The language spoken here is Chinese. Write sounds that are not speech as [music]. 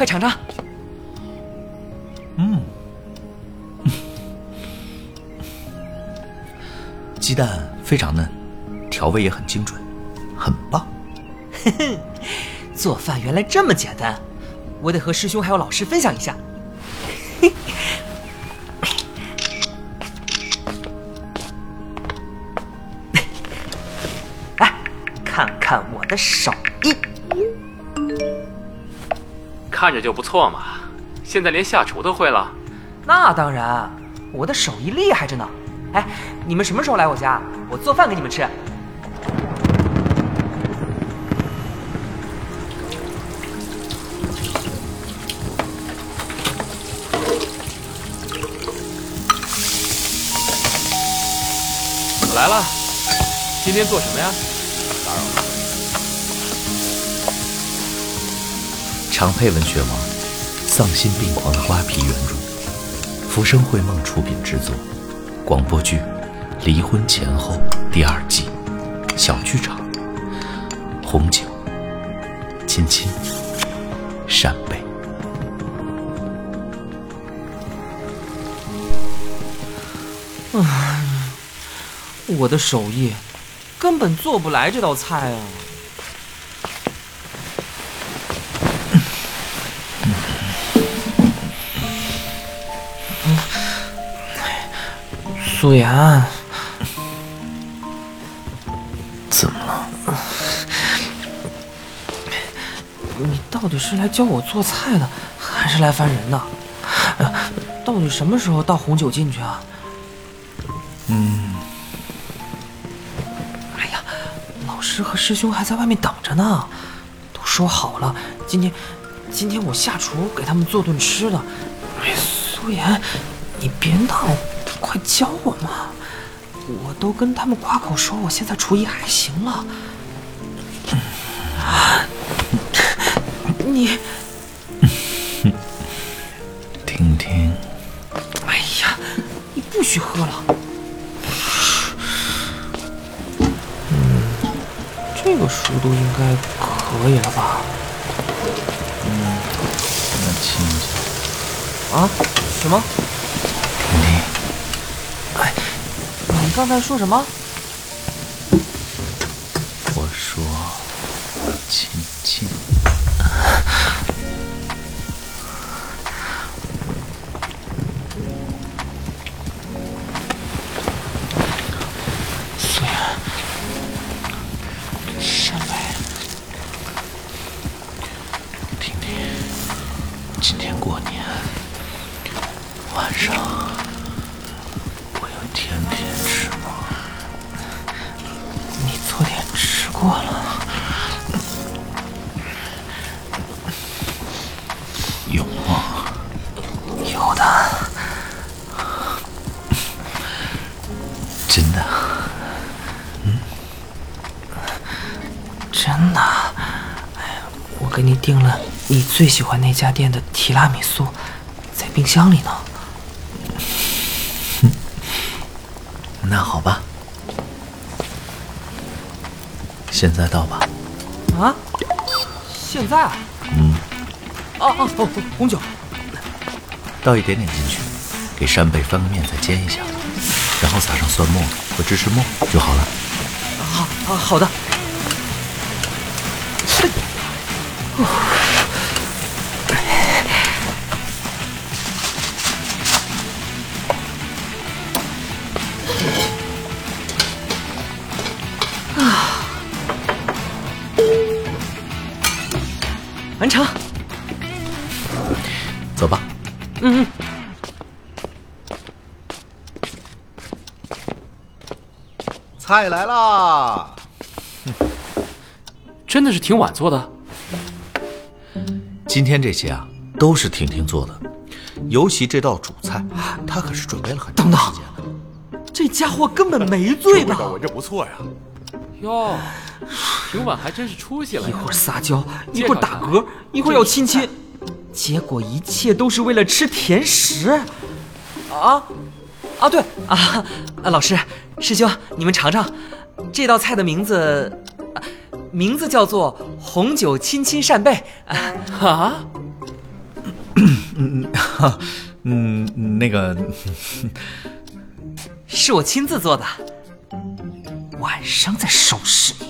快尝尝。嗯，鸡蛋非常嫩，调味也很精准，很棒。嘿嘿，做饭原来这么简单，我得和师兄还有老师分享一下。嘿。[laughs] 哎，看看我的手艺，看着就不错嘛。现在连下厨都会了，那当然，我的手艺厉害着呢。哎，你们什么时候来我家？我做饭给你们吃。我来了，今天做什么呀？打扰了。常佩文学王。丧心病狂的瓜皮原著，浮生绘梦出品制作，广播剧《离婚前后》第二季，小剧场，红酒，亲亲，扇贝。唉，我的手艺根本做不来这道菜啊！苏妍，怎么了？你到底是来教我做菜的，还是来烦人的？到底什么时候倒红酒进去啊？嗯。哎呀，老师和师兄还在外面等着呢，都说好了，今天，今天我下厨给他们做顿吃的。哎，苏妍，你别闹。快教我嘛！我都跟他们夸口说我现在厨艺还行了。[laughs] 你，[laughs] 听听。哎呀，你不许喝了。嗯，这个熟度应该可以了吧？嗯，那亲亲。啊？什么？你刚才说什么？我说，亲亲。虽然，山北，婷婷，今天过年晚上。我要添过了，有吗？有的，真的，嗯，真的。我给你订了你最喜欢那家店的提拉米苏，在冰箱里呢。那好吧。现在倒吧。啊？现在？嗯。哦哦哦，红酒。倒一点点进去，给扇贝翻个面，再煎一下，然后撒上蒜末和芝士末就好了。好，好，好的。完成，走吧。嗯嗯。菜来啦！真的是挺晚做的。今天这些啊，都是婷婷做的，尤其这道主菜，她可是准备了很长时间的。这家伙根本没醉吧？味道闻着不错呀。哟。[laughs] 挺晚还真是出息了，一会儿撒娇，一会儿打嗝，一会儿要亲亲，结果一切都是为了吃甜食。啊啊对啊，老师师兄，你们尝尝，这道菜的名字，名字叫做红酒亲亲扇贝。啊，嗯 [coughs] 嗯，那个 [laughs] 是我亲自做的，晚上再收拾你。